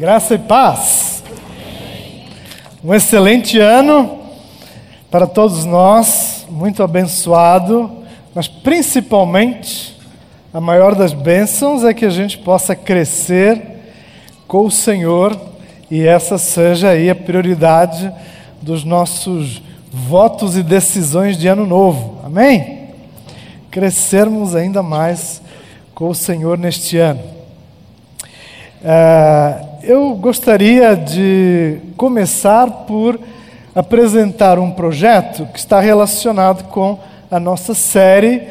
Graça e paz. Um excelente ano para todos nós, muito abençoado, mas principalmente a maior das bênçãos é que a gente possa crescer com o Senhor e essa seja aí a prioridade dos nossos votos e decisões de ano novo. Amém? Crescermos ainda mais com o Senhor neste ano. Uh, eu gostaria de começar por apresentar um projeto que está relacionado com a nossa série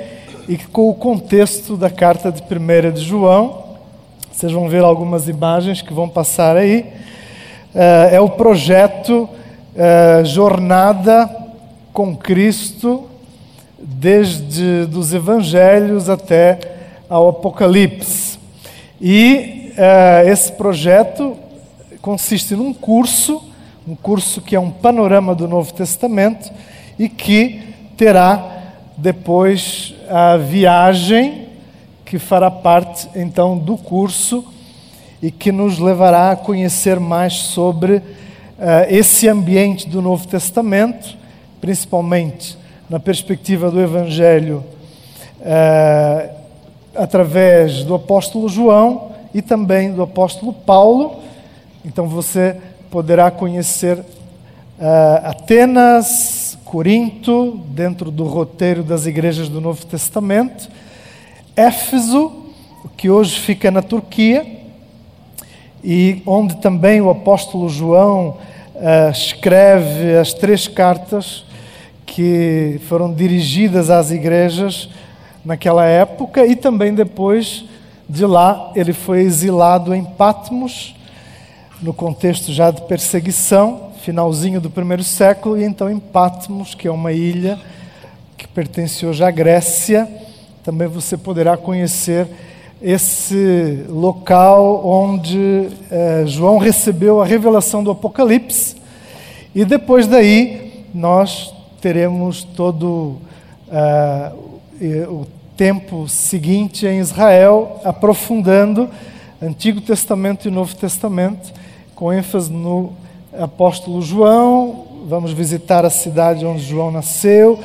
e com o contexto da carta de 1 de João. Vocês vão ver algumas imagens que vão passar aí. Uh, é o projeto uh, Jornada com Cristo, desde dos Evangelhos até ao Apocalipse. E esse projeto consiste num curso, um curso que é um panorama do Novo Testamento e que terá depois a viagem que fará parte então do curso e que nos levará a conhecer mais sobre uh, esse ambiente do Novo Testamento, principalmente na perspectiva do Evangelho, uh, através do apóstolo João e também do apóstolo Paulo. Então você poderá conhecer uh, Atenas, Corinto, dentro do roteiro das igrejas do Novo Testamento, Éfeso, que hoje fica na Turquia, e onde também o apóstolo João uh, escreve as três cartas que foram dirigidas às igrejas naquela época e também depois de lá, ele foi exilado em Patmos, no contexto já de perseguição, finalzinho do primeiro século, e então em Patmos, que é uma ilha que pertence hoje à Grécia, também você poderá conhecer esse local onde eh, João recebeu a revelação do Apocalipse, e depois daí nós teremos todo uh, o tempo seguinte em Israel, aprofundando Antigo Testamento e Novo Testamento, com ênfase no apóstolo João. Vamos visitar a cidade onde João nasceu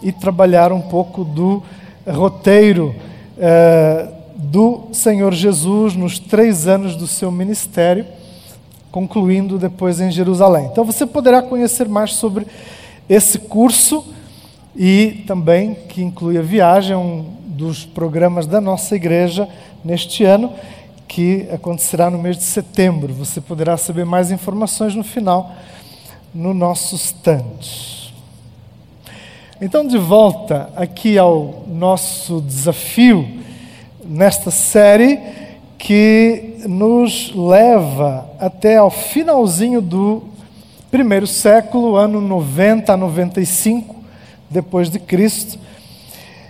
e trabalhar um pouco do roteiro eh, do Senhor Jesus nos três anos do seu ministério, concluindo depois em Jerusalém. Então você poderá conhecer mais sobre esse curso e também que inclui a viagem, um dos programas da nossa igreja neste ano, que acontecerá no mês de setembro. Você poderá saber mais informações no final no nosso stand. Então, de volta aqui ao nosso desafio nesta série que nos leva até ao finalzinho do primeiro século, ano 90 a 95 depois de Cristo,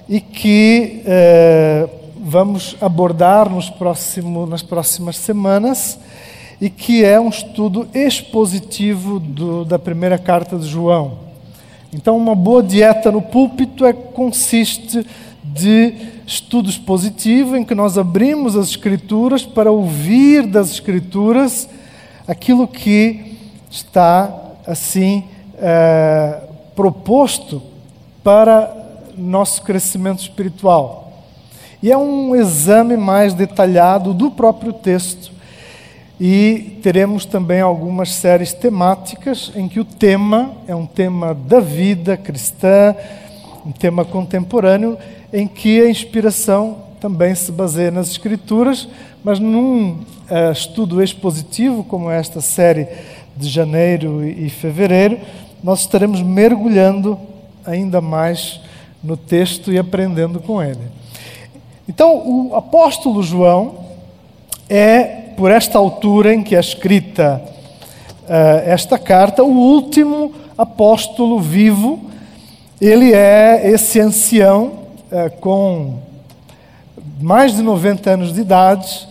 e que eh, vamos abordar nos próximo, nas próximas semanas, e que é um estudo expositivo do, da primeira carta de João. Então, uma boa dieta no púlpito é, consiste de estudo expositivo, em que nós abrimos as Escrituras para ouvir das Escrituras aquilo que está, assim, eh, proposto para nosso crescimento espiritual. E é um exame mais detalhado do próprio texto. E teremos também algumas séries temáticas em que o tema é um tema da vida cristã, um tema contemporâneo, em que a inspiração também se baseia nas Escrituras, mas num uh, estudo expositivo, como esta série de janeiro e fevereiro, nós estaremos mergulhando ainda mais no texto e aprendendo com ele. Então, o apóstolo João é, por esta altura em que é escrita uh, esta carta, o último apóstolo vivo. Ele é esse ancião uh, com mais de 90 anos de idade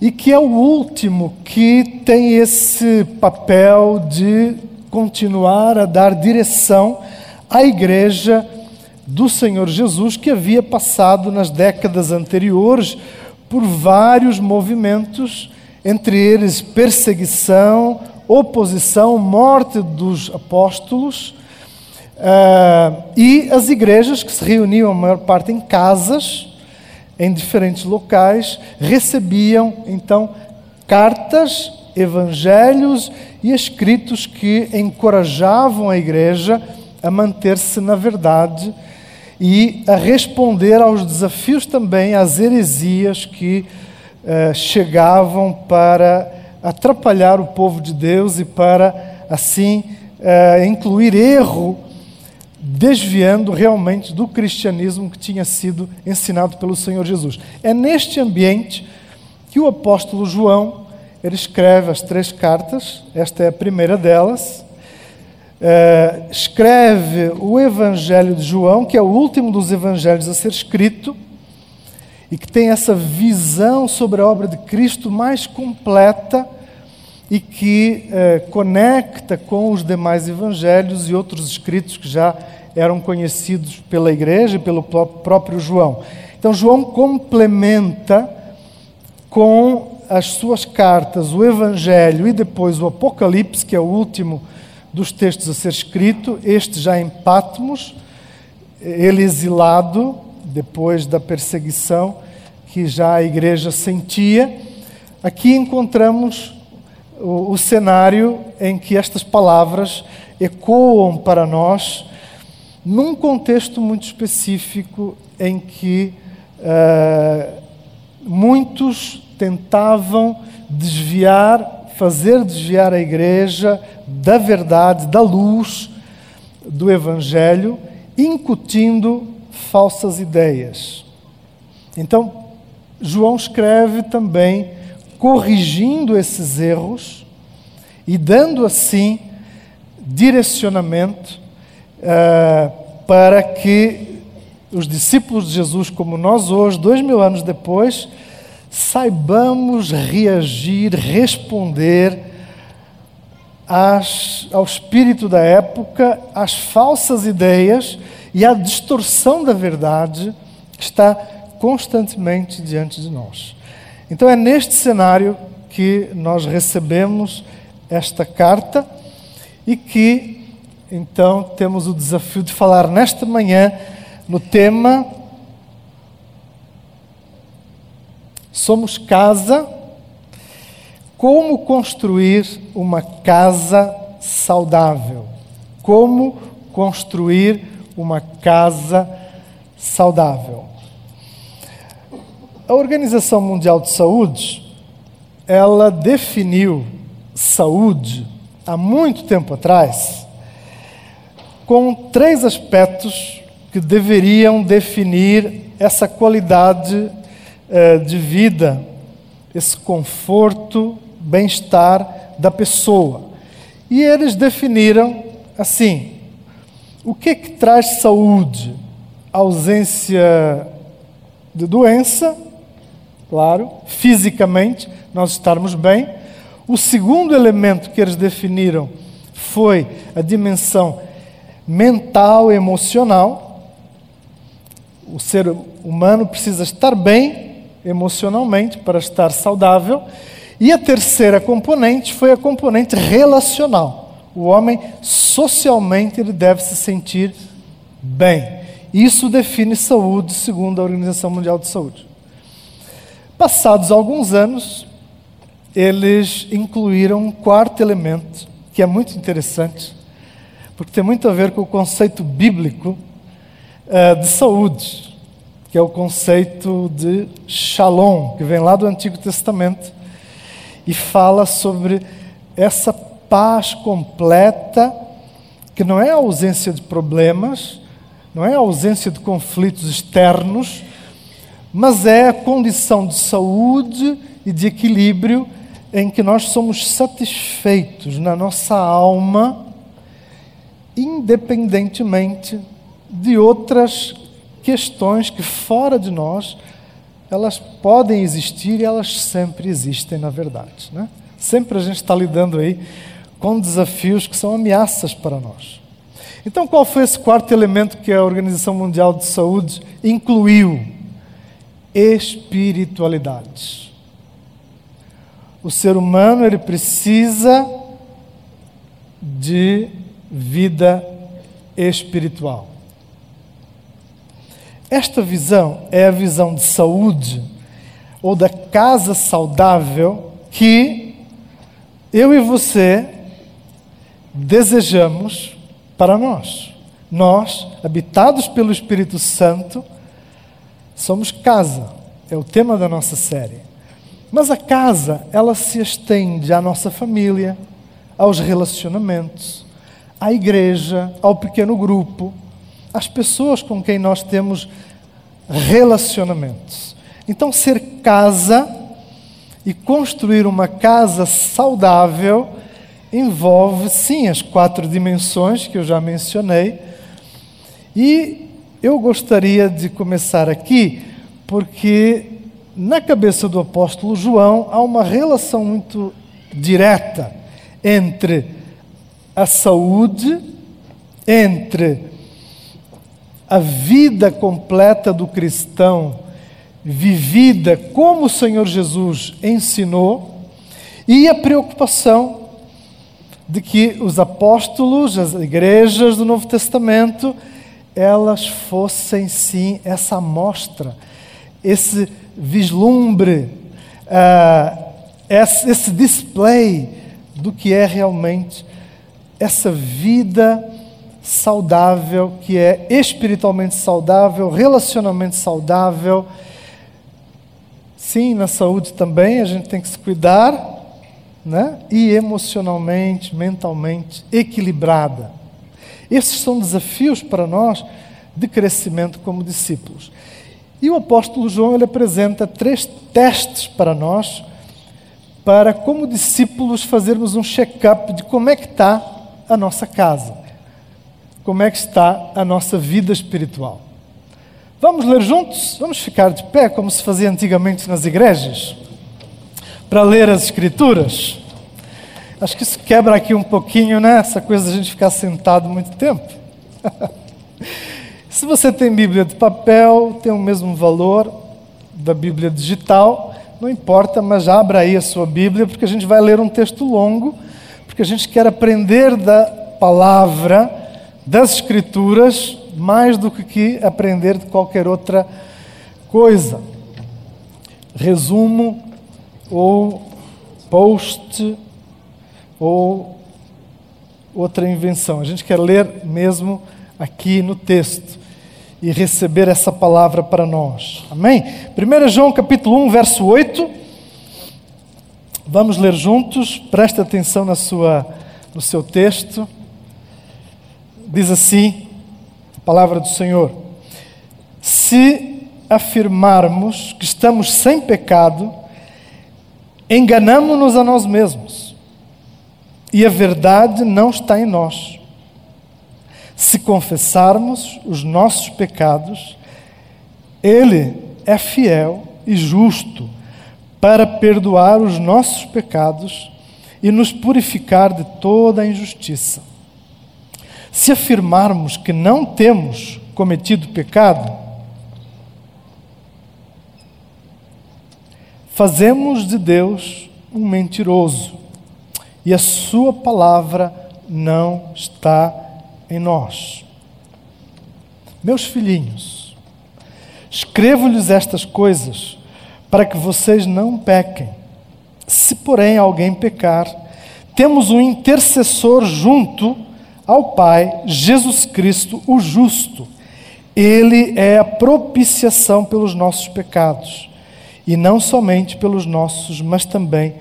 e que é o último que tem esse papel de continuar a dar direção à igreja do Senhor Jesus, que havia passado nas décadas anteriores por vários movimentos entre eles perseguição, oposição, morte dos apóstolos, uh, e as igrejas que se reuniam a maior parte em casas, em diferentes locais, recebiam então cartas, evangelhos e escritos que encorajavam a igreja a manter-se na verdade e a responder aos desafios também, às heresias que uh, chegavam para atrapalhar o povo de Deus e para, assim, uh, incluir erro, desviando realmente do cristianismo que tinha sido ensinado pelo Senhor Jesus. É neste ambiente que o apóstolo João ele escreve as três cartas, esta é a primeira delas é, escreve o Evangelho de João, que é o último dos evangelhos a ser escrito, e que tem essa visão sobre a obra de Cristo mais completa e que é, conecta com os demais evangelhos e outros escritos que já eram conhecidos pela igreja e pelo próprio João. Então, João complementa com as suas cartas o Evangelho e depois o Apocalipse, que é o último dos textos a ser escrito, este já em Patmos, ele exilado depois da perseguição que já a igreja sentia. Aqui encontramos o, o cenário em que estas palavras ecoam para nós num contexto muito específico em que uh, muitos tentavam desviar fazer desviar a igreja da verdade, da luz do Evangelho, incutindo falsas ideias. Então, João escreve também corrigindo esses erros e dando assim direcionamento uh, para que os discípulos de Jesus, como nós hoje, dois mil anos depois, saibamos reagir, responder às, ao espírito da época, às falsas ideias e à distorção da verdade que está constantemente diante de nós. Então é neste cenário que nós recebemos esta carta e que então temos o desafio de falar nesta manhã no tema Somos casa. Como construir uma casa saudável? Como construir uma casa saudável? A Organização Mundial de Saúde, ela definiu saúde há muito tempo atrás com três aspectos que deveriam definir essa qualidade de vida, esse conforto, bem-estar da pessoa. E eles definiram assim: o que, que traz saúde? ausência de doença, claro, fisicamente, nós estarmos bem. O segundo elemento que eles definiram foi a dimensão mental, emocional. O ser humano precisa estar bem emocionalmente para estar saudável. E a terceira componente foi a componente relacional. O homem socialmente ele deve se sentir bem. Isso define saúde segundo a Organização Mundial de Saúde. Passados alguns anos, eles incluíram um quarto elemento que é muito interessante, porque tem muito a ver com o conceito bíblico uh, de saúde que é o conceito de shalom, que vem lá do Antigo Testamento e fala sobre essa paz completa, que não é a ausência de problemas, não é a ausência de conflitos externos, mas é a condição de saúde e de equilíbrio em que nós somos satisfeitos na nossa alma, independentemente de outras questões que fora de nós elas podem existir e elas sempre existem na verdade. Né? Sempre a gente está lidando aí com desafios que são ameaças para nós. Então, qual foi esse quarto elemento que a Organização Mundial de Saúde incluiu? Espiritualidade. o ser humano ele precisa de vida espiritual. Esta visão é a visão de saúde ou da casa saudável que eu e você desejamos para nós. Nós, habitados pelo Espírito Santo, somos casa. É o tema da nossa série. Mas a casa, ela se estende à nossa família, aos relacionamentos, à igreja, ao pequeno grupo, às pessoas com quem nós temos relacionamentos. Então, ser casa e construir uma casa saudável envolve, sim, as quatro dimensões que eu já mencionei. E eu gostaria de começar aqui, porque na cabeça do apóstolo João há uma relação muito direta entre a saúde, entre a vida completa do cristão vivida como o Senhor Jesus ensinou e a preocupação de que os apóstolos, as igrejas do Novo Testamento, elas fossem sim essa amostra, esse vislumbre, uh, esse, esse display do que é realmente essa vida saudável, que é espiritualmente saudável, relacionalmente saudável. Sim, na saúde também a gente tem que se cuidar, né? E emocionalmente, mentalmente equilibrada. Esses são desafios para nós de crescimento como discípulos. E o apóstolo João ele apresenta três testes para nós para, como discípulos, fazermos um check-up de como é que está a nossa casa, como é que está a nossa vida espiritual. Vamos ler juntos? Vamos ficar de pé, como se fazia antigamente nas igrejas, para ler as Escrituras. Acho que isso quebra aqui um pouquinho, né? Essa coisa de a gente ficar sentado muito tempo. se você tem Bíblia de papel, tem o mesmo valor da Bíblia digital. Não importa, mas abra aí a sua Bíblia, porque a gente vai ler um texto longo, porque a gente quer aprender da palavra, das Escrituras, mais do que aprender de qualquer outra coisa. Resumo ou post ou outra invenção. A gente quer ler mesmo aqui no texto e receber essa palavra para nós. Amém? 1 João capítulo 1, verso 8. Vamos ler juntos, preste atenção na sua, no seu texto. Diz assim, a palavra do Senhor: Se afirmarmos que estamos sem pecado, enganamos-nos a nós mesmos, e a verdade não está em nós. Se confessarmos os nossos pecados, Ele é fiel e justo para perdoar os nossos pecados e nos purificar de toda a injustiça. Se afirmarmos que não temos cometido pecado, fazemos de Deus um mentiroso e a Sua palavra não está em nós. Meus filhinhos, escrevo-lhes estas coisas para que vocês não pequem. Se, porém, alguém pecar, temos um intercessor junto ao Pai, Jesus Cristo, o justo. Ele é a propiciação pelos nossos pecados, e não somente pelos nossos, mas também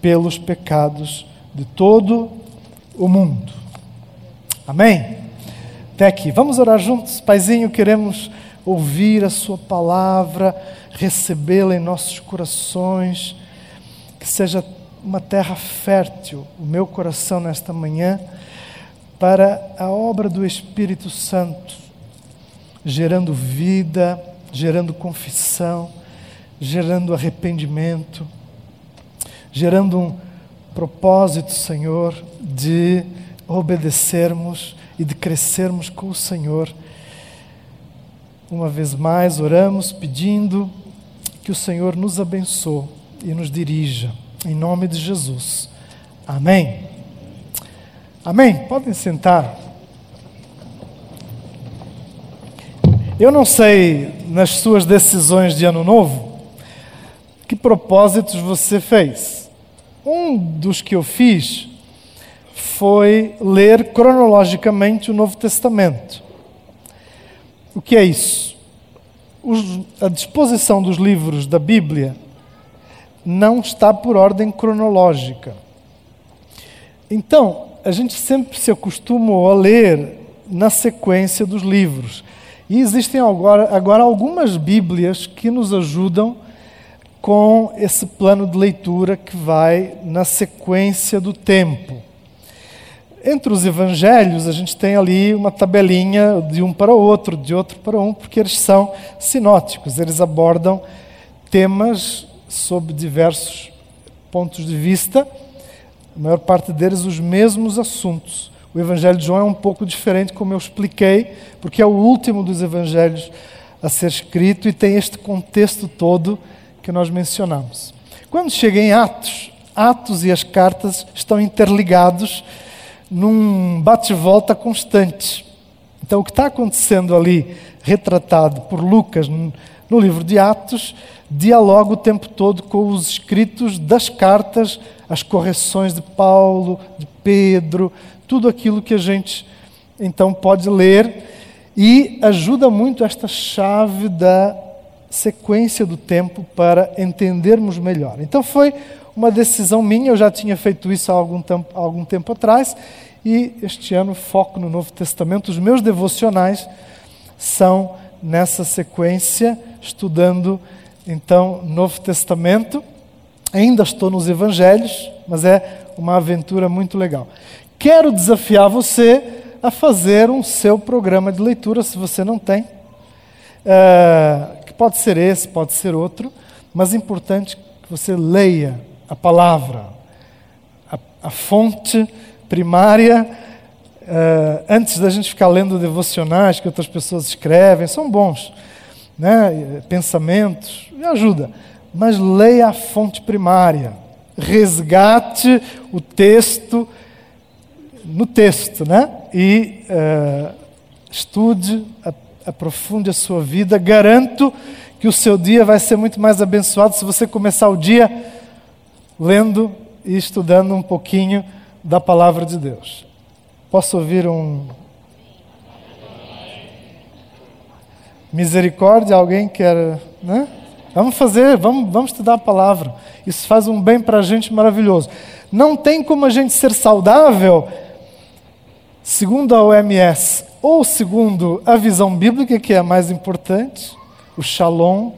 pelos pecados de todo o mundo. Amém? Até aqui. Vamos orar juntos? Paizinho, queremos ouvir a Sua palavra, recebê-la em nossos corações, que seja uma terra fértil, o meu coração nesta manhã, para a obra do Espírito Santo, gerando vida, gerando confissão, gerando arrependimento, gerando um propósito, Senhor, de obedecermos e de crescermos com o Senhor. Uma vez mais, oramos pedindo que o Senhor nos abençoe e nos dirija. Em nome de Jesus. Amém. Amém. Podem sentar. Eu não sei, nas suas decisões de ano novo, que propósitos você fez. Um dos que eu fiz foi ler cronologicamente o Novo Testamento. O que é isso? Os, a disposição dos livros da Bíblia não está por ordem cronológica. Então, a gente sempre se acostumou a ler na sequência dos livros. E existem agora, agora algumas Bíblias que nos ajudam com esse plano de leitura que vai na sequência do tempo. Entre os evangelhos, a gente tem ali uma tabelinha de um para o outro, de outro para um, porque eles são sinóticos, eles abordam temas sob diversos pontos de vista, a maior parte deles os mesmos assuntos. O Evangelho de João é um pouco diferente, como eu expliquei, porque é o último dos evangelhos a ser escrito e tem este contexto todo que nós mencionamos. Quando chega em Atos, Atos e as cartas estão interligados num bate-volta constante. Então, o que está acontecendo ali, retratado por Lucas no livro de Atos, dialoga o tempo todo com os escritos das cartas, as correções de Paulo, de Pedro, tudo aquilo que a gente então pode ler e ajuda muito esta chave da sequência do tempo para entendermos melhor. Então foi uma decisão minha, eu já tinha feito isso há algum tempo, há algum tempo atrás, e este ano foco no Novo Testamento. Os meus devocionais são nessa sequência, estudando então Novo Testamento. Ainda estou nos Evangelhos, mas é uma aventura muito legal. Quero desafiar você a fazer um seu programa de leitura, se você não tem. É, que pode ser esse, pode ser outro, mas é importante que você leia a palavra, a, a fonte primária, uh, antes da gente ficar lendo devocionais que outras pessoas escrevem, são bons, né? pensamentos, me ajuda. Mas leia a fonte primária, resgate o texto no texto, né? E uh, estude, aprofunde a sua vida. Garanto que o seu dia vai ser muito mais abençoado se você começar o dia lendo e estudando um pouquinho da palavra de Deus. Posso ouvir um. Misericórdia? Alguém quer. Né? Vamos fazer, vamos, vamos estudar a palavra. Isso faz um bem para a gente maravilhoso. Não tem como a gente ser saudável, segundo a OMS, ou segundo a visão bíblica, que é a mais importante, o shalom,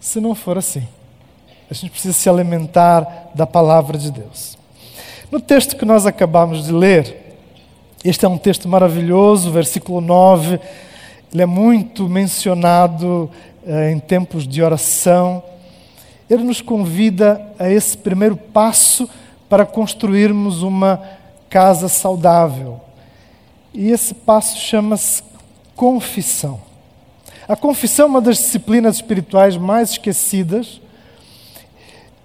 se não for assim. A gente precisa se alimentar da palavra de Deus. No texto que nós acabamos de ler, este é um texto maravilhoso, versículo 9, ele é muito mencionado eh, em tempos de oração. Ele nos convida a esse primeiro passo para construirmos uma casa saudável. E esse passo chama-se confissão. A confissão é uma das disciplinas espirituais mais esquecidas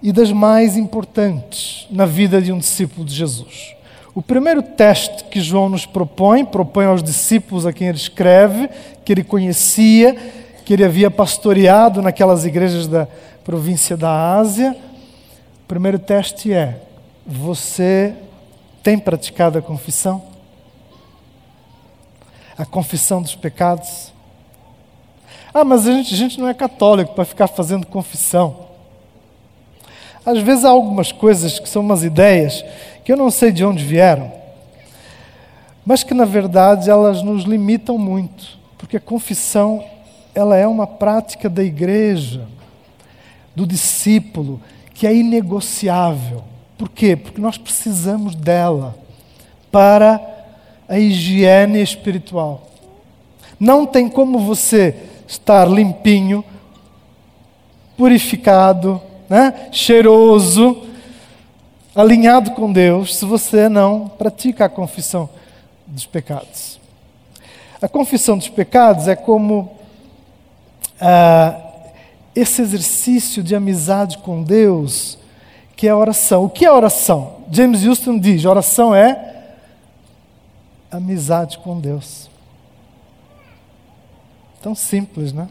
e das mais importantes na vida de um discípulo de Jesus. O primeiro teste que João nos propõe, propõe aos discípulos a quem ele escreve, que ele conhecia, que ele havia pastoreado naquelas igrejas da província da Ásia. O primeiro teste é: você tem praticado a confissão? A confissão dos pecados? Ah, mas a gente, a gente não é católico para ficar fazendo confissão. Às vezes há algumas coisas que são umas ideias que eu não sei de onde vieram, mas que na verdade elas nos limitam muito, porque a confissão ela é uma prática da igreja, do discípulo, que é inegociável. Por quê? Porque nós precisamos dela para a higiene espiritual. Não tem como você estar limpinho, purificado, né, cheiroso, alinhado com Deus, se você não pratica a confissão dos pecados. A confissão dos pecados é como ah, esse exercício de amizade com Deus que é a oração. O que é oração? James Houston diz: oração é amizade com Deus. Tão simples, né?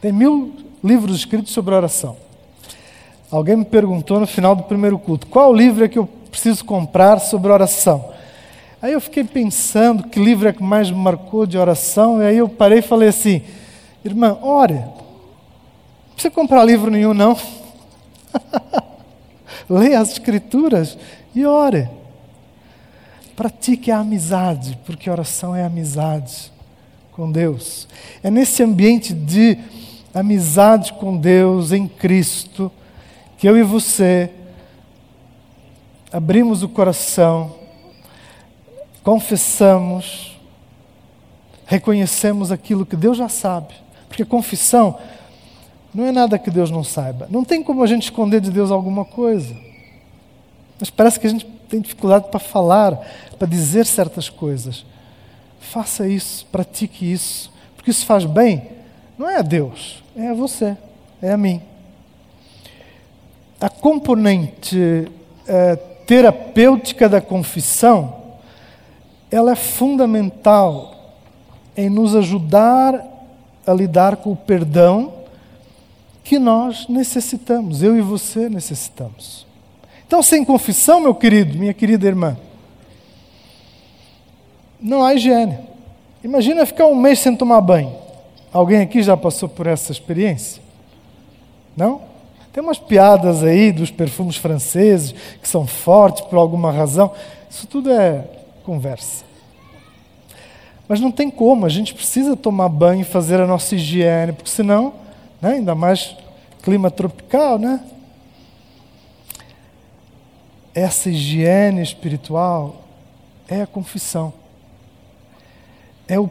Tem mil livros escritos sobre oração. Alguém me perguntou no final do primeiro culto: qual livro é que eu preciso comprar sobre oração? Aí eu fiquei pensando que livro é que mais me marcou de oração, e aí eu parei e falei assim: irmã, ore. Não precisa comprar livro nenhum, não. Leia as Escrituras e ore. Pratique a amizade, porque oração é amizade com Deus. É nesse ambiente de amizade com Deus em Cristo que eu e você abrimos o coração, confessamos, reconhecemos aquilo que Deus já sabe. Porque confissão não é nada que Deus não saiba. Não tem como a gente esconder de Deus alguma coisa. Mas parece que a gente tem dificuldade para falar, para dizer certas coisas. Faça isso, pratique isso, porque isso faz bem. Não é a Deus, é a você, é a mim. A componente é, terapêutica da confissão, ela é fundamental em nos ajudar a lidar com o perdão que nós necessitamos, eu e você necessitamos. Então, sem confissão, meu querido, minha querida irmã, não há higiene. Imagina ficar um mês sem tomar banho. Alguém aqui já passou por essa experiência? Não? Tem umas piadas aí dos perfumes franceses que são fortes por alguma razão. Isso tudo é conversa. Mas não tem como, a gente precisa tomar banho e fazer a nossa higiene, porque senão, né, ainda mais clima tropical, né? Essa higiene espiritual é a confissão é o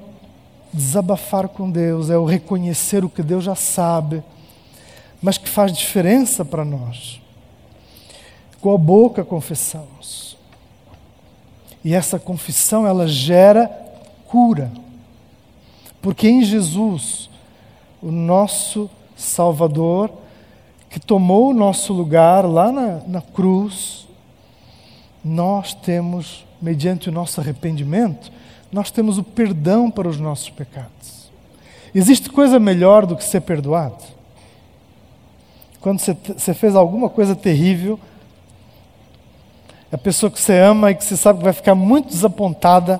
desabafar com Deus, é o reconhecer o que Deus já sabe, mas que faz diferença para nós. Com a boca confessamos. E essa confissão ela gera cura. Porque em Jesus, o nosso Salvador, que tomou o nosso lugar lá na, na cruz, nós temos, mediante o nosso arrependimento, nós temos o perdão para os nossos pecados. Existe coisa melhor do que ser perdoado? Quando você, você fez alguma coisa terrível, a pessoa que você ama e que você sabe que vai ficar muito desapontada,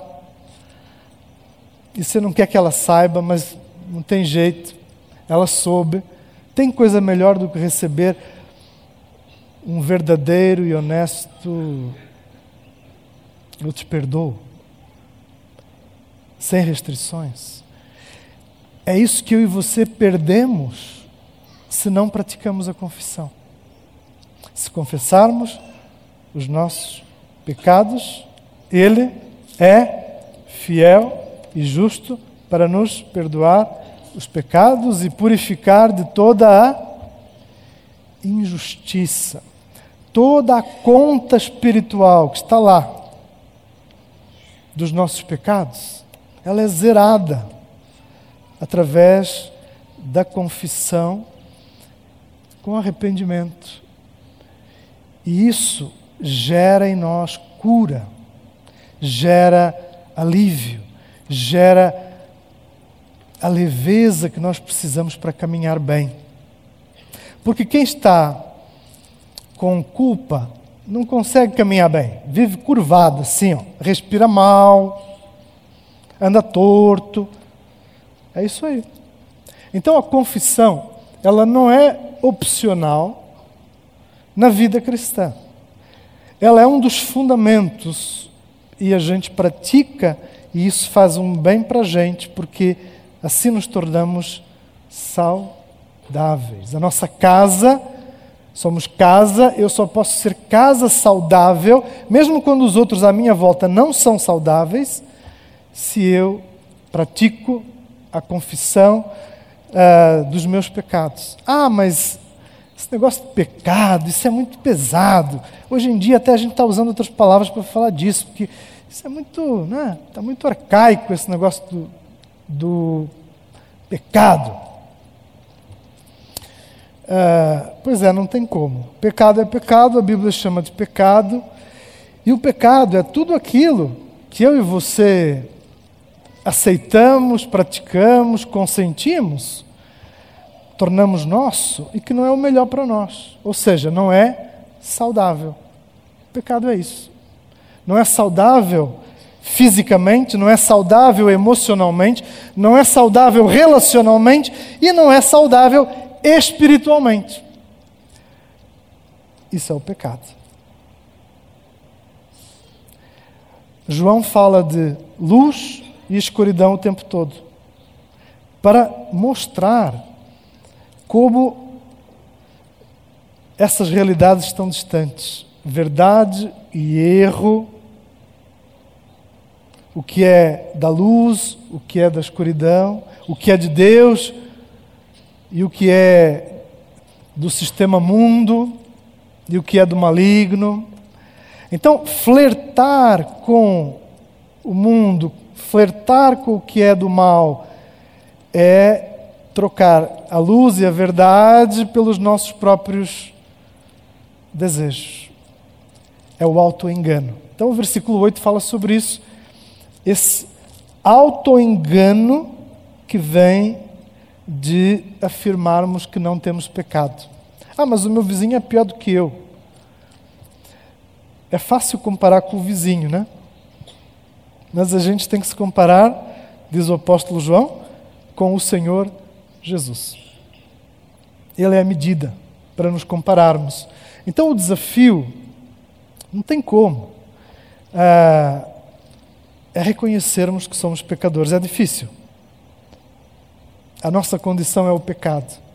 e você não quer que ela saiba, mas não tem jeito, ela soube. Tem coisa melhor do que receber um verdadeiro e honesto eu te perdoo sem restrições. É isso que eu e você perdemos se não praticamos a confissão. Se confessarmos os nossos pecados, Ele é fiel e justo para nos perdoar os pecados e purificar de toda a injustiça, toda a conta espiritual que está lá dos nossos pecados ela é zerada através da confissão com arrependimento. E isso gera em nós cura, gera alívio, gera a leveza que nós precisamos para caminhar bem. Porque quem está com culpa não consegue caminhar bem, vive curvado assim, ó, respira mal, anda torto. É isso aí. Então a confissão, ela não é opcional na vida cristã. Ela é um dos fundamentos e a gente pratica e isso faz um bem para a gente, porque assim nos tornamos saudáveis. A nossa casa, somos casa, eu só posso ser casa saudável, mesmo quando os outros à minha volta não são saudáveis, se eu pratico a confissão uh, dos meus pecados. Ah, mas esse negócio de pecado, isso é muito pesado. Hoje em dia até a gente está usando outras palavras para falar disso, porque isso é muito, né? Está muito arcaico esse negócio do, do pecado. Ah, pois é, não tem como. Pecado é pecado, a Bíblia chama de pecado. E o pecado é tudo aquilo que eu e você aceitamos, praticamos, consentimos, tornamos nosso e que não é o melhor para nós. Ou seja, não é saudável. O pecado é isso. Não é saudável fisicamente, não é saudável emocionalmente, não é saudável relacionalmente e não é saudável espiritualmente. Isso é o pecado. João fala de luz e escuridão o tempo todo para mostrar como essas realidades estão distantes. Verdade e erro, o que é da luz, o que é da escuridão, o que é de Deus e o que é do sistema mundo e o que é do maligno. Então, flertar com o mundo, flertar com o que é do mal, é trocar a luz e a verdade pelos nossos próprios desejos. É o auto-engano. Então, o versículo 8 fala sobre isso. Esse auto-engano que vem de afirmarmos que não temos pecado. Ah, mas o meu vizinho é pior do que eu. É fácil comparar com o vizinho, né? Mas a gente tem que se comparar, diz o apóstolo João, com o Senhor Jesus. Ele é a medida para nos compararmos. Então o desafio, não tem como, é, é reconhecermos que somos pecadores. É difícil. A nossa condição é o pecado.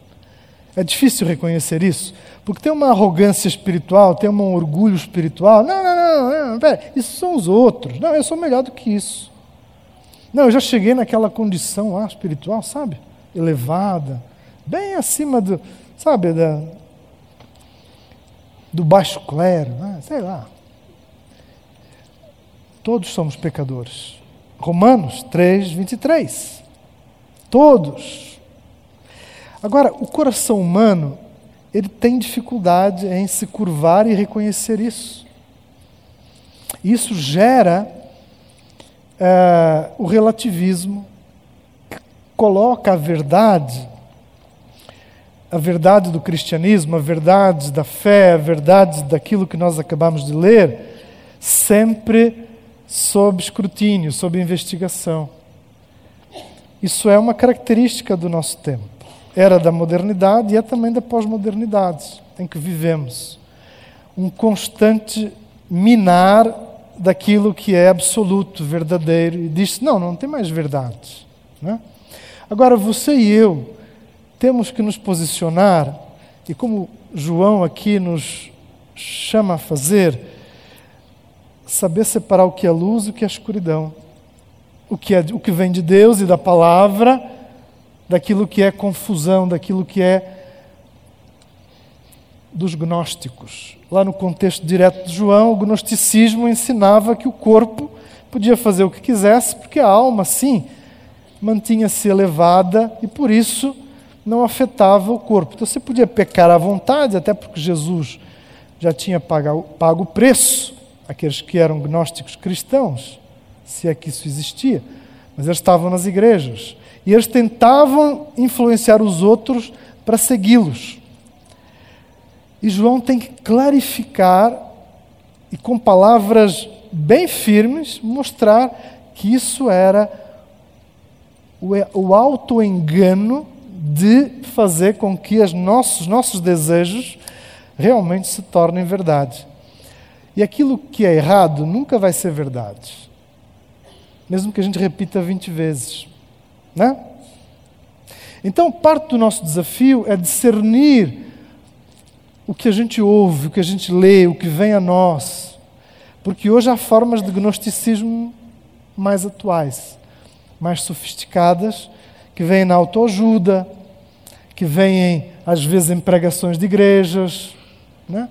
É difícil reconhecer isso, porque tem uma arrogância espiritual, tem um orgulho espiritual. Não, não, não, não pera, isso são os outros. Não, eu sou melhor do que isso. Não, eu já cheguei naquela condição lá espiritual, sabe? Elevada, bem acima do, sabe, da, do baixo clero, né? sei lá. Todos somos pecadores. Romanos 3, 23. Todos. Agora, o coração humano, ele tem dificuldade em se curvar e reconhecer isso. Isso gera é, o relativismo, coloca a verdade, a verdade do cristianismo, a verdade da fé, a verdade daquilo que nós acabamos de ler, sempre sob escrutínio, sob investigação. Isso é uma característica do nosso tempo. Era da modernidade e é também da pós-modernidade em que vivemos. Um constante minar daquilo que é absoluto, verdadeiro, e diz: não, não tem mais verdade. Né? Agora, você e eu temos que nos posicionar, e como João aqui nos chama a fazer, saber separar o que é luz e o que é escuridão o que, é, o que vem de Deus e da palavra, daquilo que é confusão, daquilo que é dos gnósticos. Lá no contexto direto de João, o gnosticismo ensinava que o corpo podia fazer o que quisesse, porque a alma, sim, mantinha-se elevada e por isso não afetava o corpo. Então você podia pecar à vontade, até porque Jesus já tinha pago, o preço, aqueles que eram gnósticos cristãos se é que isso existia, mas eles estavam nas igrejas e eles tentavam influenciar os outros para segui-los. E João tem que clarificar e com palavras bem firmes mostrar que isso era o auto-engano de fazer com que os nossos, nossos desejos realmente se tornem verdade. E aquilo que é errado nunca vai ser verdade mesmo que a gente repita 20 vezes. Né? Então, parte do nosso desafio é discernir o que a gente ouve, o que a gente lê, o que vem a nós. Porque hoje há formas de gnosticismo mais atuais, mais sofisticadas, que vêm na autoajuda, que vêm às vezes em pregações de igrejas, né?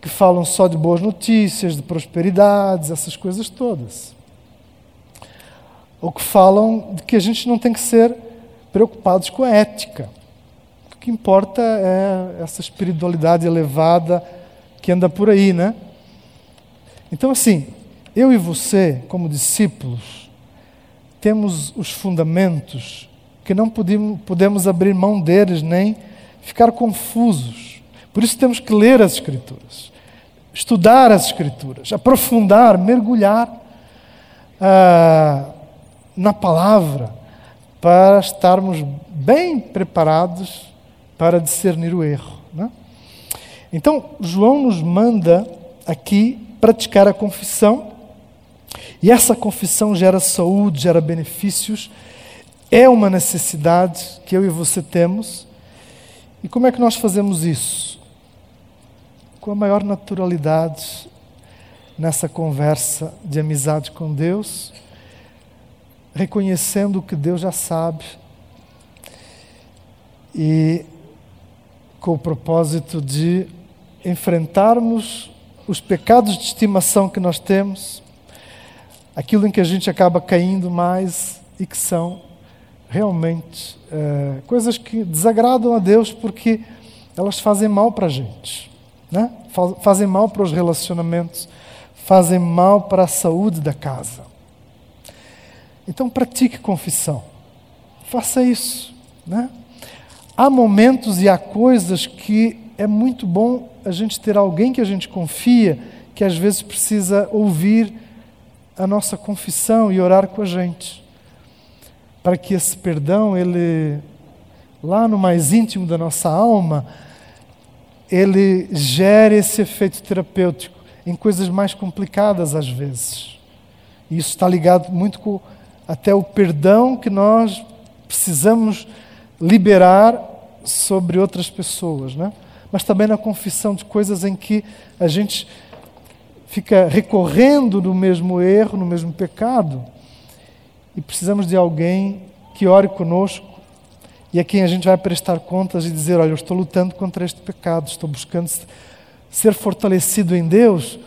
que falam só de boas notícias, de prosperidades, essas coisas todas ou que falam de que a gente não tem que ser preocupados com a ética, que importa é essa espiritualidade elevada que anda por aí, né? Então, assim, eu e você, como discípulos, temos os fundamentos que não podemos abrir mão deles nem ficar confusos. Por isso temos que ler as Escrituras, estudar as Escrituras, aprofundar, mergulhar ah, na palavra, para estarmos bem preparados para discernir o erro. Né? Então, João nos manda aqui praticar a confissão, e essa confissão gera saúde, gera benefícios, é uma necessidade que eu e você temos. E como é que nós fazemos isso? Com a maior naturalidade nessa conversa de amizade com Deus, reconhecendo o que Deus já sabe e com o propósito de enfrentarmos os pecados de estimação que nós temos, aquilo em que a gente acaba caindo mais e que são realmente é, coisas que desagradam a Deus porque elas fazem mal para a gente, né? fazem mal para os relacionamentos, fazem mal para a saúde da casa. Então pratique confissão. Faça isso. Né? Há momentos e há coisas que é muito bom a gente ter alguém que a gente confia, que às vezes precisa ouvir a nossa confissão e orar com a gente. Para que esse perdão, ele, lá no mais íntimo da nossa alma, ele gere esse efeito terapêutico em coisas mais complicadas às vezes. E isso está ligado muito com até o perdão que nós precisamos liberar sobre outras pessoas, né? mas também na confissão de coisas em que a gente fica recorrendo no mesmo erro, no mesmo pecado, e precisamos de alguém que ore conosco e a quem a gente vai prestar contas e dizer: Olha, eu estou lutando contra este pecado, estou buscando ser fortalecido em Deus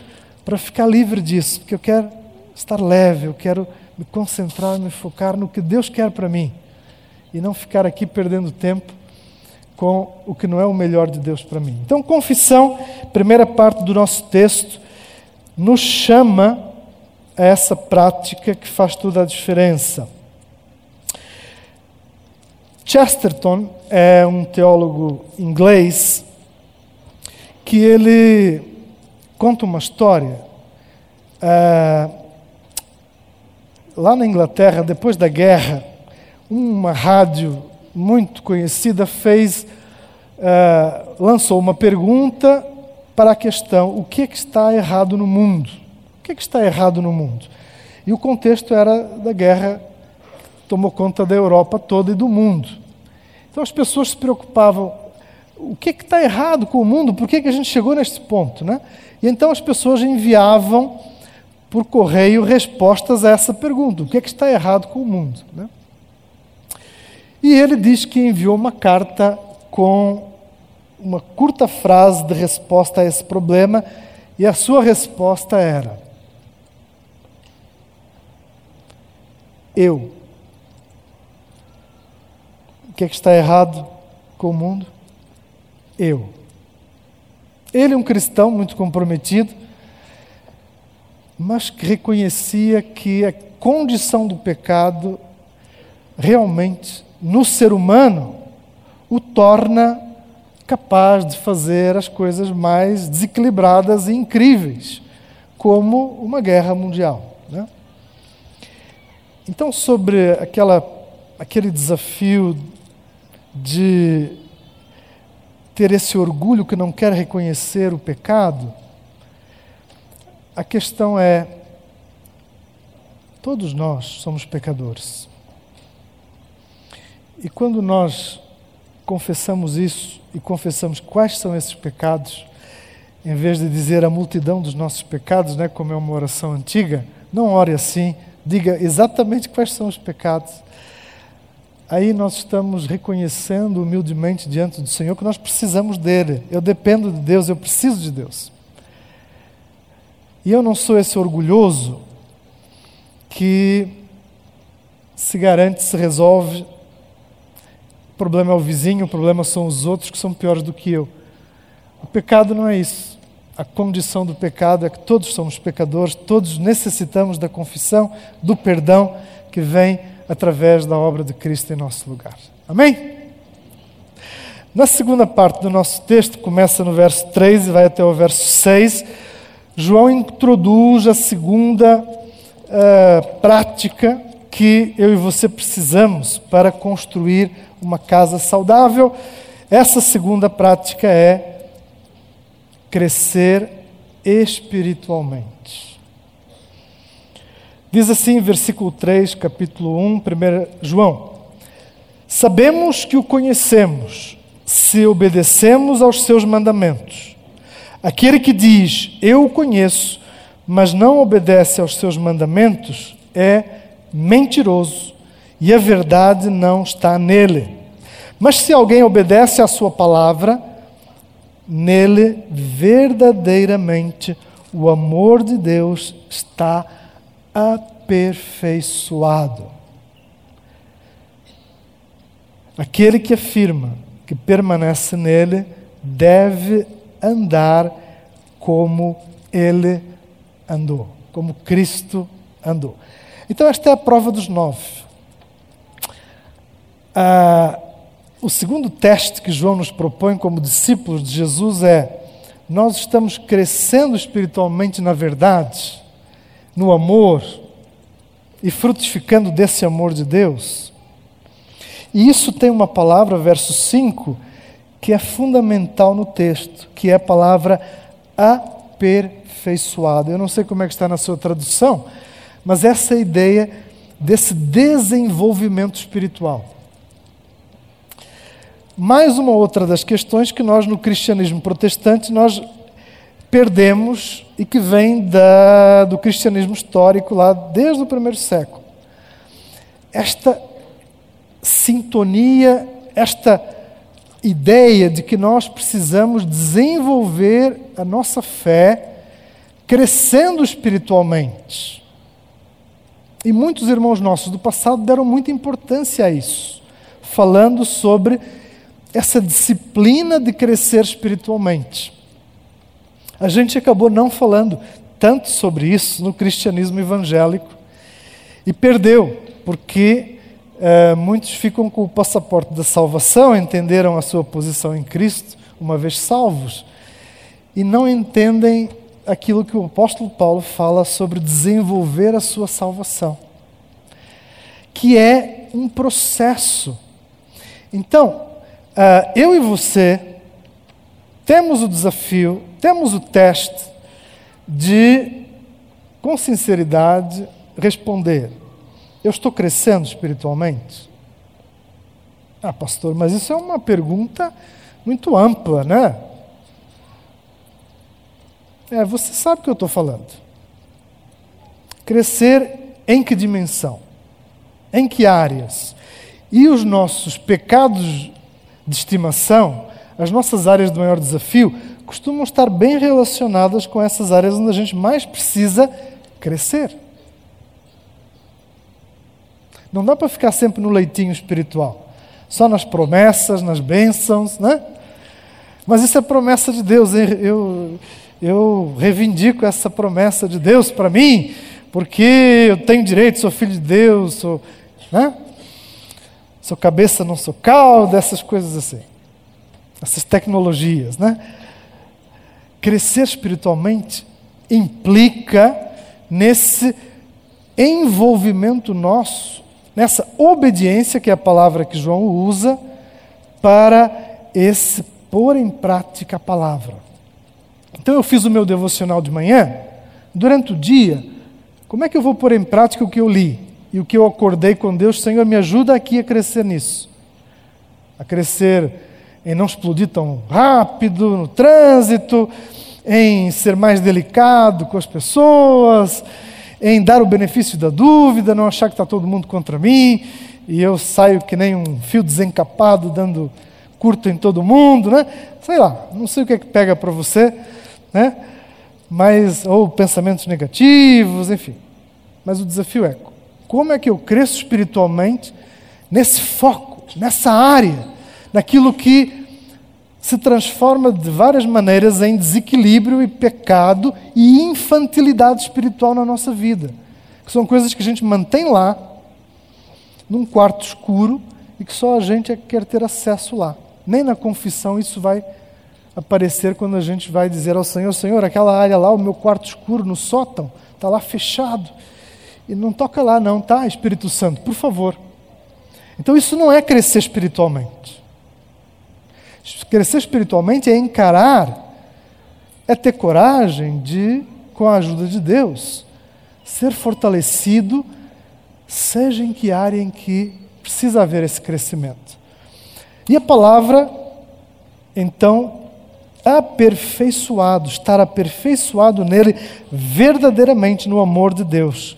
para ficar livre disso, porque eu quero estar leve, eu quero me concentrar, me focar no que Deus quer para mim e não ficar aqui perdendo tempo com o que não é o melhor de Deus para mim. Então, confissão, primeira parte do nosso texto, nos chama a essa prática que faz toda a diferença. Chesterton é um teólogo inglês que ele conta uma história. Uh, lá na Inglaterra, depois da guerra, uma rádio muito conhecida fez, uh, lançou uma pergunta para a questão: o que é que está errado no mundo? O que é que está errado no mundo? E o contexto era da guerra que tomou conta da Europa toda e do mundo. Então as pessoas se preocupavam: o que é está errado com o mundo? Por que, é que a gente chegou nesse ponto? Né? E então as pessoas enviavam por correio respostas a essa pergunta: o que é que está errado com o mundo? Né? E ele diz que enviou uma carta com uma curta frase de resposta a esse problema, e a sua resposta era: Eu. O que é que está errado com o mundo? Eu. Ele é um cristão muito comprometido, mas que reconhecia que a condição do pecado realmente, no ser humano, o torna capaz de fazer as coisas mais desequilibradas e incríveis, como uma guerra mundial. Né? Então, sobre aquela, aquele desafio de ter esse orgulho que não quer reconhecer o pecado, a questão é: todos nós somos pecadores. E quando nós confessamos isso e confessamos quais são esses pecados, em vez de dizer a multidão dos nossos pecados, né, como é uma oração antiga, não ore assim, diga exatamente quais são os pecados. Aí nós estamos reconhecendo humildemente diante do Senhor que nós precisamos dele. Eu dependo de Deus, eu preciso de Deus. E eu não sou esse orgulhoso que se garante, se resolve o problema é o vizinho, o problema são os outros que são piores do que eu. O pecado não é isso. A condição do pecado é que todos somos pecadores, todos necessitamos da confissão, do perdão que vem através da obra de Cristo em nosso lugar. Amém? Na segunda parte do nosso texto, começa no verso 3 e vai até o verso 6, João introduz a segunda uh, prática que eu e você precisamos para construir uma casa saudável. Essa segunda prática é crescer espiritualmente. Diz assim, versículo 3, capítulo 1, 1 João: Sabemos que o conhecemos se obedecemos aos seus mandamentos. Aquele que diz, Eu o conheço, mas não obedece aos seus mandamentos, é mentiroso e a verdade não está nele. Mas se alguém obedece à sua palavra, nele verdadeiramente o amor de Deus está aperfeiçoado. Aquele que afirma que permanece nele deve andar como ele andou, como Cristo andou. Então, esta é a prova dos nove. Ah, o segundo teste que João nos propõe como discípulos de Jesus é: nós estamos crescendo espiritualmente na verdade, no amor e frutificando desse amor de Deus. E isso tem uma palavra, verso 5, que é fundamental no texto, que é a palavra aperfeiçoado. Eu não sei como é que está na sua tradução, mas essa é ideia desse desenvolvimento espiritual. Mais uma outra das questões que nós no cristianismo protestante nós perdemos e que vem da, do cristianismo histórico lá desde o primeiro século. Esta sintonia, esta ideia de que nós precisamos desenvolver a nossa fé crescendo espiritualmente. E muitos irmãos nossos do passado deram muita importância a isso, falando sobre essa disciplina de crescer espiritualmente. A gente acabou não falando tanto sobre isso no cristianismo evangélico e perdeu, porque eh, muitos ficam com o passaporte da salvação, entenderam a sua posição em Cristo, uma vez salvos, e não entendem aquilo que o apóstolo Paulo fala sobre desenvolver a sua salvação, que é um processo. Então, uh, eu e você temos o desafio, temos o teste de, com sinceridade, responder: Eu estou crescendo espiritualmente? Ah, pastor, mas isso é uma pergunta muito ampla, né? É, você sabe o que eu estou falando. Crescer em que dimensão? Em que áreas? E os nossos pecados de estimação, as nossas áreas de maior desafio, costumam estar bem relacionadas com essas áreas onde a gente mais precisa crescer. Não dá para ficar sempre no leitinho espiritual, só nas promessas, nas bênçãos, né? Mas isso é promessa de Deus. Eu, eu reivindico essa promessa de Deus para mim, porque eu tenho direito, sou filho de Deus, sou, né? sou cabeça, não sou cauda, essas coisas assim. Essas tecnologias, né? Crescer espiritualmente implica nesse envolvimento nosso, nessa obediência, que é a palavra que João usa, para esse pôr em prática a palavra. Então eu fiz o meu devocional de manhã, durante o dia, como é que eu vou pôr em prática o que eu li e o que eu acordei com Deus? Senhor, me ajuda aqui a crescer nisso. A crescer em não explodir tão rápido no trânsito, em ser mais delicado com as pessoas, em dar o benefício da dúvida, não achar que está todo mundo contra mim e eu saio que nem um fio desencapado dando curto em todo mundo, né? Sei lá, não sei o que é que pega para você, né? Mas, ou pensamentos negativos, enfim. Mas o desafio é: como é que eu cresço espiritualmente nesse foco nessa área, naquilo que se transforma de várias maneiras em desequilíbrio e pecado e infantilidade espiritual na nossa vida. Que são coisas que a gente mantém lá, num quarto escuro, e que só a gente é que quer ter acesso lá. Nem na confissão isso vai aparecer quando a gente vai dizer ao Senhor: Senhor, aquela área lá, o meu quarto escuro no sótão, está lá fechado. E não toca lá, não, tá, Espírito Santo, por favor. Então isso não é crescer espiritualmente. Crescer espiritualmente é encarar, é ter coragem de, com a ajuda de Deus, ser fortalecido, seja em que área em que precisa haver esse crescimento. E a palavra, então, aperfeiçoado, estar aperfeiçoado nele verdadeiramente no amor de Deus.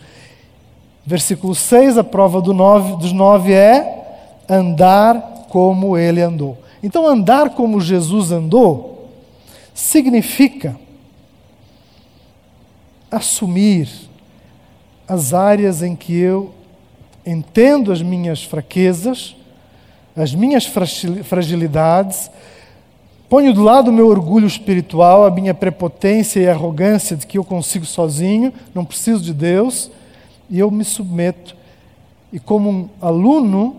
Versículo 6, a prova do nove, dos nove é andar como ele andou. Então, andar como Jesus andou significa assumir as áreas em que eu entendo as minhas fraquezas, as minhas fragilidades, ponho do lado o meu orgulho espiritual, a minha prepotência e arrogância de que eu consigo sozinho, não preciso de Deus, e eu me submeto. E como um aluno,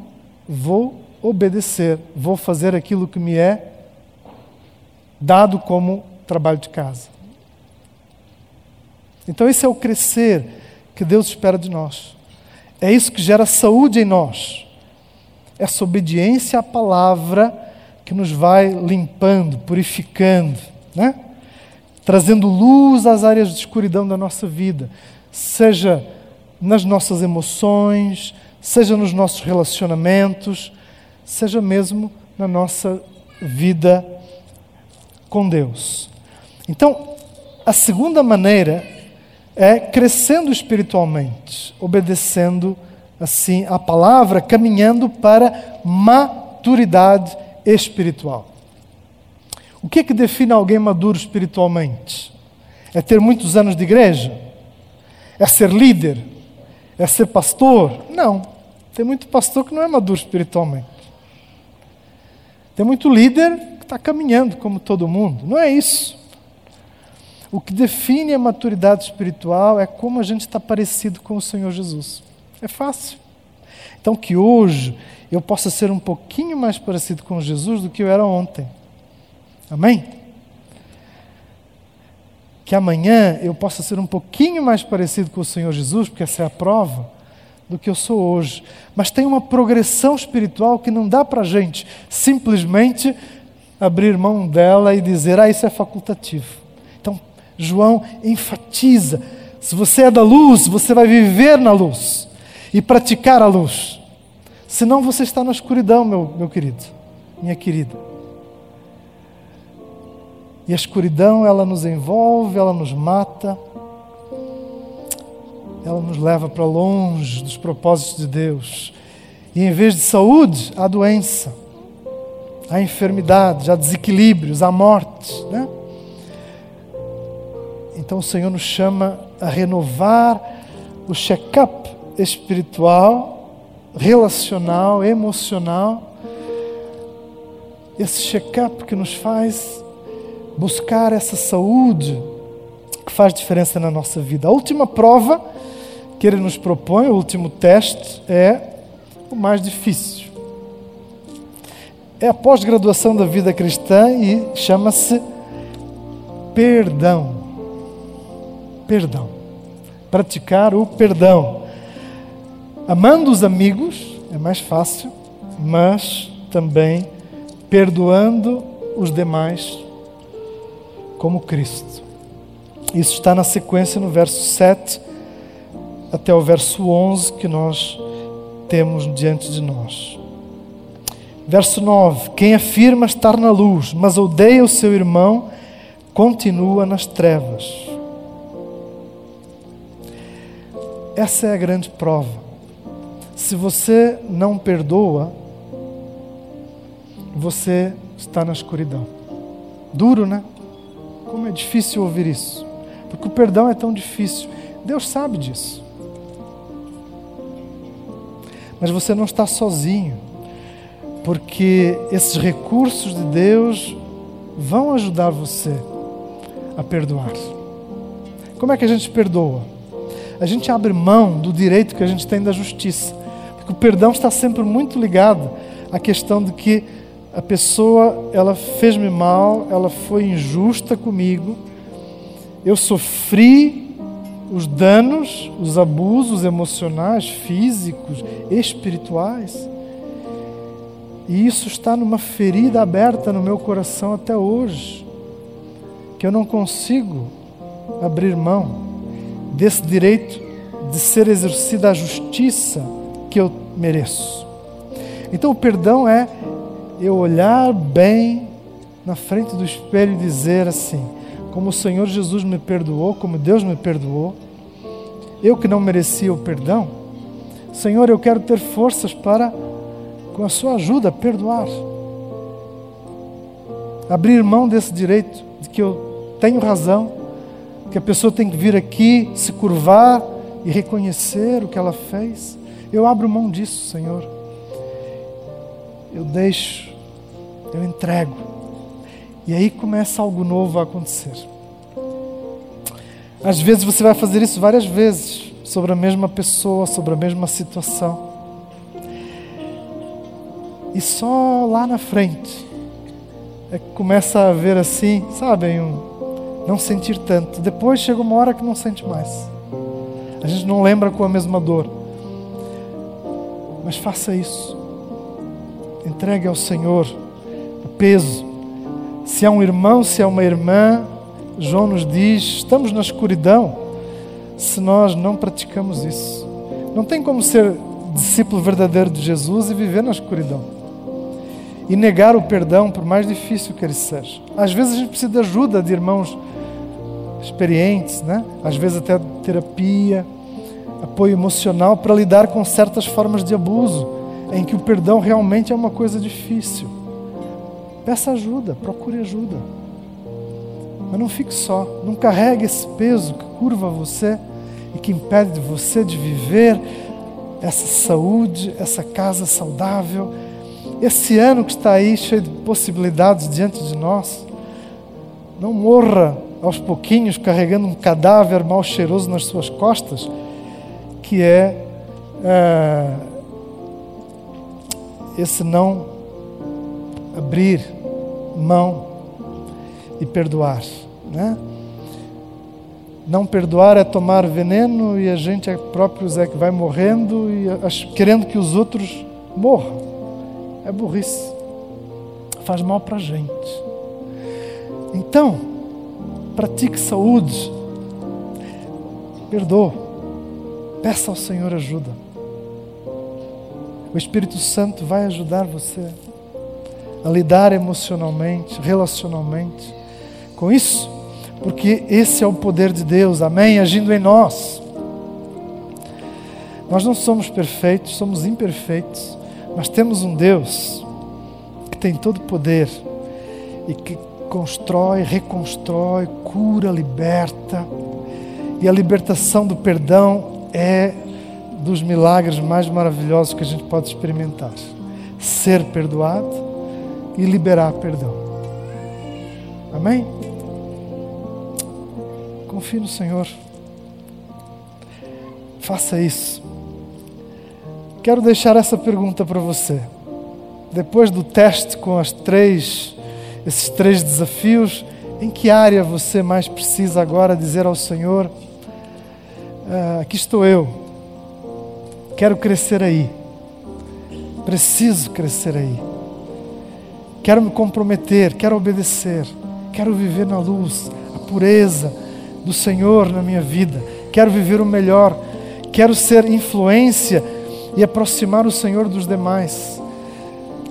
vou obedecer, vou fazer aquilo que me é dado como trabalho de casa. Então, esse é o crescer que Deus espera de nós. É isso que gera saúde em nós. Essa obediência à palavra que nos vai limpando, purificando, né? trazendo luz às áreas de escuridão da nossa vida, seja nas nossas emoções, seja nos nossos relacionamentos, seja mesmo na nossa vida com Deus. Então, a segunda maneira é crescendo espiritualmente, obedecendo assim a palavra, caminhando para maturidade espiritual. O que é que define alguém maduro espiritualmente? É ter muitos anos de igreja? É ser líder? É ser pastor? Não. Tem muito pastor que não é maduro espiritualmente. Tem muito líder que está caminhando como todo mundo. Não é isso. O que define a maturidade espiritual é como a gente está parecido com o Senhor Jesus. É fácil. Então, que hoje eu possa ser um pouquinho mais parecido com Jesus do que eu era ontem. Amém? Que amanhã eu possa ser um pouquinho mais parecido com o Senhor Jesus, porque essa é a prova do que eu sou hoje. Mas tem uma progressão espiritual que não dá para a gente simplesmente abrir mão dela e dizer, ah, isso é facultativo. Então, João enfatiza: se você é da luz, você vai viver na luz e praticar a luz. Senão você está na escuridão, meu, meu querido, minha querida. E a escuridão, ela nos envolve, ela nos mata, ela nos leva para longe dos propósitos de Deus. E em vez de saúde, há doença, há enfermidade, há desequilíbrios, há morte. Né? Então o Senhor nos chama a renovar o check-up espiritual, relacional, emocional. Esse check-up que nos faz buscar essa saúde que faz diferença na nossa vida. A última prova que ele nos propõe, o último teste, é o mais difícil. É a pós-graduação da vida cristã e chama-se perdão. Perdão. Praticar o perdão. Amando os amigos é mais fácil, mas também perdoando os demais como Cristo. Isso está na sequência no verso 7 até o verso 11 que nós temos diante de nós. Verso 9: Quem afirma estar na luz, mas odeia o seu irmão, continua nas trevas. Essa é a grande prova. Se você não perdoa, você está na escuridão. Duro, né? Como é difícil ouvir isso. Porque o perdão é tão difícil. Deus sabe disso. Mas você não está sozinho. porque esses recursos de Deus vão ajudar você a perdoar. Como é que a gente perdoa? A gente abre mão do direito que a gente tem da justiça. Porque o perdão está sempre muito ligado à questão de que a pessoa, ela fez-me mal, ela foi injusta comigo, eu sofri os danos, os abusos emocionais, físicos, espirituais. E isso está numa ferida aberta no meu coração até hoje, que eu não consigo abrir mão desse direito de ser exercida a justiça que eu mereço. Então o perdão é eu olhar bem na frente do espelho e dizer assim: como o Senhor Jesus me perdoou, como Deus me perdoou, eu que não merecia o perdão, Senhor, eu quero ter forças para com a sua ajuda, perdoar. Abrir mão desse direito de que eu tenho razão, que a pessoa tem que vir aqui, se curvar e reconhecer o que ela fez. Eu abro mão disso, Senhor. Eu deixo, eu entrego. E aí começa algo novo a acontecer. Às vezes você vai fazer isso várias vezes, sobre a mesma pessoa, sobre a mesma situação. E só lá na frente é que começa a ver assim, sabem, um, não sentir tanto. Depois chega uma hora que não sente mais. A gente não lembra com a mesma dor. Mas faça isso. Entregue ao Senhor o peso. Se é um irmão, se é uma irmã, João nos diz: estamos na escuridão se nós não praticamos isso. Não tem como ser discípulo verdadeiro de Jesus e viver na escuridão e negar o perdão, por mais difícil que ele seja. Às vezes a gente precisa de ajuda de irmãos experientes, né? às vezes até terapia, apoio emocional para lidar com certas formas de abuso, em que o perdão realmente é uma coisa difícil. Peça ajuda, procure ajuda. Mas não fique só, não carregue esse peso que curva você e que impede de você de viver essa saúde, essa casa saudável, esse ano que está aí cheio de possibilidades diante de nós, não morra aos pouquinhos carregando um cadáver mal cheiroso nas suas costas, que é, é esse não abrir mão e perdoar, né? Não perdoar é tomar veneno e a gente é próprios é que vai morrendo e querendo que os outros morram é burrice. Faz mal para a gente. Então, pratique saúde. Perdoa. Peça ao Senhor ajuda. O Espírito Santo vai ajudar você a lidar emocionalmente, relacionalmente com isso, porque esse é o poder de Deus, amém? Agindo em nós. Nós não somos perfeitos, somos imperfeitos. Nós temos um Deus que tem todo o poder e que constrói, reconstrói, cura, liberta. E a libertação do perdão é dos milagres mais maravilhosos que a gente pode experimentar. Ser perdoado e liberar perdão. Amém? Confie no Senhor. Faça isso. Quero deixar essa pergunta para você. Depois do teste com as três, esses três desafios, em que área você mais precisa agora dizer ao Senhor: ah, Aqui estou eu, quero crescer aí, preciso crescer aí, quero me comprometer, quero obedecer, quero viver na luz, a pureza do Senhor na minha vida, quero viver o melhor, quero ser influência e aproximar o Senhor dos demais.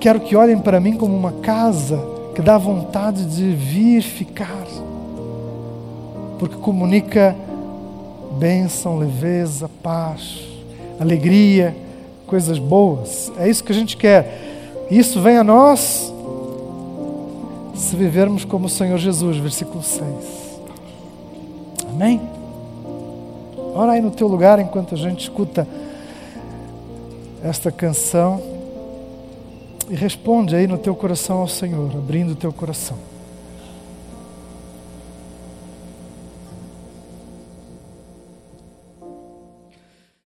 Quero que olhem para mim como uma casa que dá vontade de vir ficar, porque comunica bênção, leveza, paz, alegria, coisas boas. É isso que a gente quer. Isso vem a nós se vivermos como o Senhor Jesus, versículo 6. Amém? Ora aí no teu lugar enquanto a gente escuta esta canção. E responde aí no teu coração ao Senhor, abrindo o teu coração.